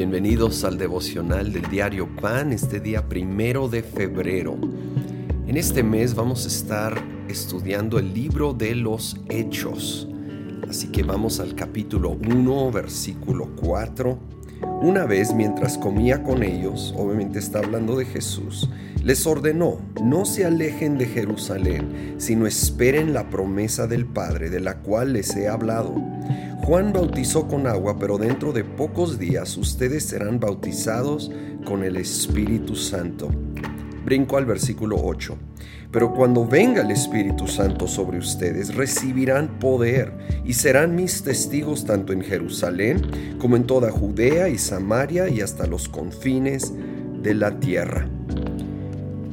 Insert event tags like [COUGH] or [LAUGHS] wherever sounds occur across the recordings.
Bienvenidos al devocional del diario Pan, este día primero de febrero. En este mes vamos a estar estudiando el libro de los Hechos. Así que vamos al capítulo 1, versículo 4. Una vez mientras comía con ellos, obviamente está hablando de Jesús, les ordenó, no se alejen de Jerusalén, sino esperen la promesa del Padre, de la cual les he hablado. Juan bautizó con agua, pero dentro de pocos días ustedes serán bautizados con el Espíritu Santo. Brinco al versículo 8. Pero cuando venga el Espíritu Santo sobre ustedes, recibirán poder y serán mis testigos tanto en Jerusalén como en toda Judea y Samaria y hasta los confines de la tierra.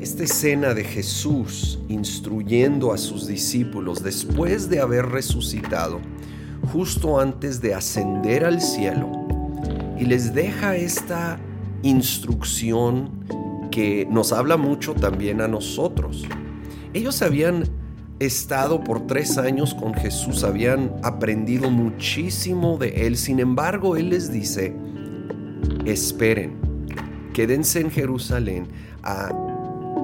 Esta escena de Jesús instruyendo a sus discípulos después de haber resucitado, justo antes de ascender al cielo, y les deja esta instrucción que nos habla mucho también a nosotros. Ellos habían estado por tres años con Jesús, habían aprendido muchísimo de Él, sin embargo Él les dice, esperen, quédense en Jerusalén a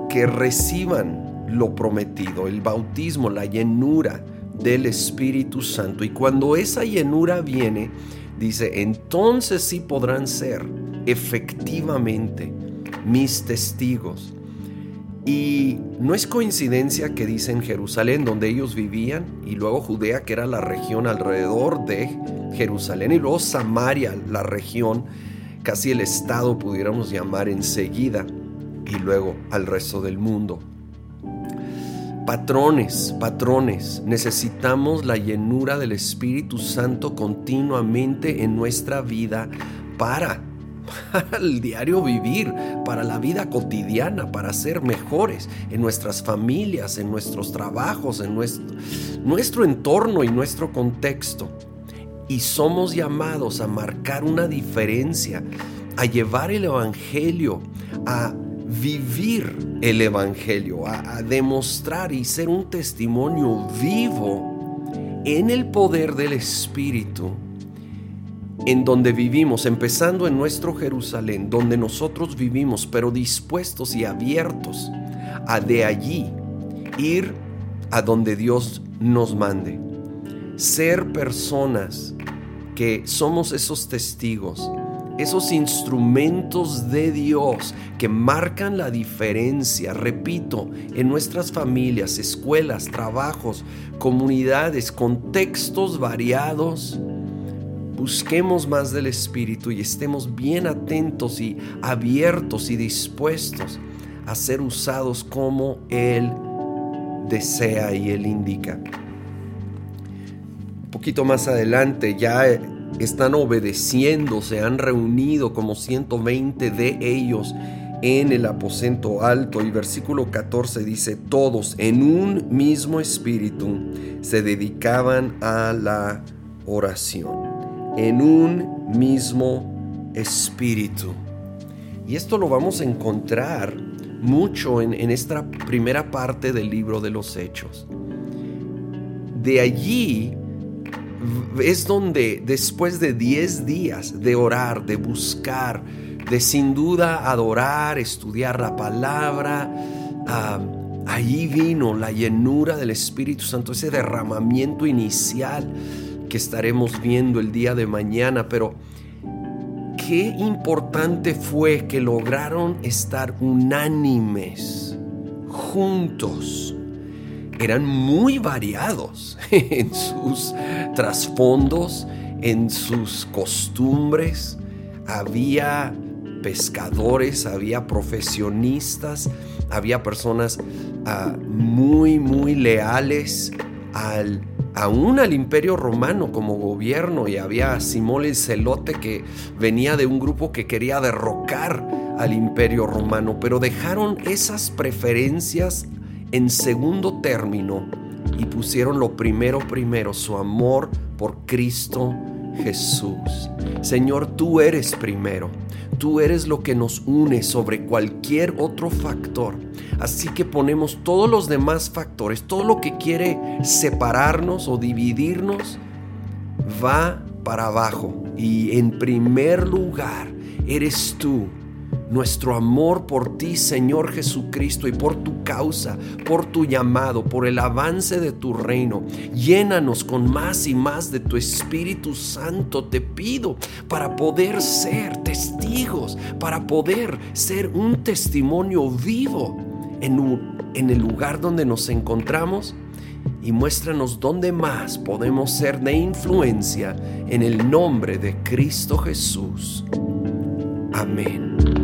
que reciban lo prometido, el bautismo, la llenura del Espíritu Santo. Y cuando esa llenura viene, dice, entonces sí podrán ser efectivamente mis testigos. Y no es coincidencia que dicen Jerusalén, donde ellos vivían, y luego Judea, que era la región alrededor de Jerusalén, y luego Samaria, la región, casi el estado pudiéramos llamar enseguida, y luego al resto del mundo. Patrones, patrones, necesitamos la llenura del Espíritu Santo continuamente en nuestra vida para el diario vivir, para la vida cotidiana, para ser mejores en nuestras familias, en nuestros trabajos, en nuestro, nuestro entorno y nuestro contexto. Y somos llamados a marcar una diferencia, a llevar el Evangelio, a vivir el Evangelio, a, demostrar y ser un testimonio vivo en el poder del Espíritu en donde vivimos, empezando en nuestro Jerusalén, donde nosotros vivimos, pero dispuestos y abiertos a de allí ir a donde Dios nos mande. Ser personas que somos esos testigos, esos instrumentos de Dios que marcan la diferencia, repito, en nuestras familias, escuelas, trabajos, comunidades, contextos variados busquemos más del Espíritu y estemos bien atentos y abiertos y dispuestos a ser usados como Él desea y Él indica. Un poquito más adelante ya están obedeciendo, se han reunido como 120 de ellos en el aposento alto y versículo 14 dice, todos en un mismo espíritu se dedicaban a la oración en un mismo espíritu. Y esto lo vamos a encontrar mucho en, esta primera parte del libro de los Hechos. De allí es donde después de 10 días de orar, de buscar, de sin duda adorar, estudiar la palabra, ah, allí vino la llenura del Espíritu Santo, ese derramamiento inicial que estaremos viendo el día de mañana, pero qué importante fue que lograron estar unánimes, juntos. Eran muy variados [LAUGHS] en sus trasfondos, en sus costumbres. Había pescadores, había profesionistas, había personas ah, muy, muy leales al aún al imperio romano como gobierno y había Simón el Celote que venía de un grupo que quería derrocar al imperio romano, pero dejaron esas preferencias en segundo término y pusieron lo primero primero, su amor por Cristo Jesús. Señor, tú eres primero. Tú eres lo que nos une sobre cualquier otro factor. Así que ponemos todos los demás factores, todo lo que quiere separarnos o dividirnos, va para abajo. Y en primer lugar, eres tú nuestro amor por ti, Señor Jesucristo, y por tu causa, por tu llamado, por el avance de tu reino. Llénanos con más y más de tu Espíritu Santo, te pido, para poder ser testigos, para poder ser un testimonio vivo en, en el lugar donde nos encontramos y muéstranos dónde más podemos ser de influencia en el nombre de Cristo Jesús. Amén.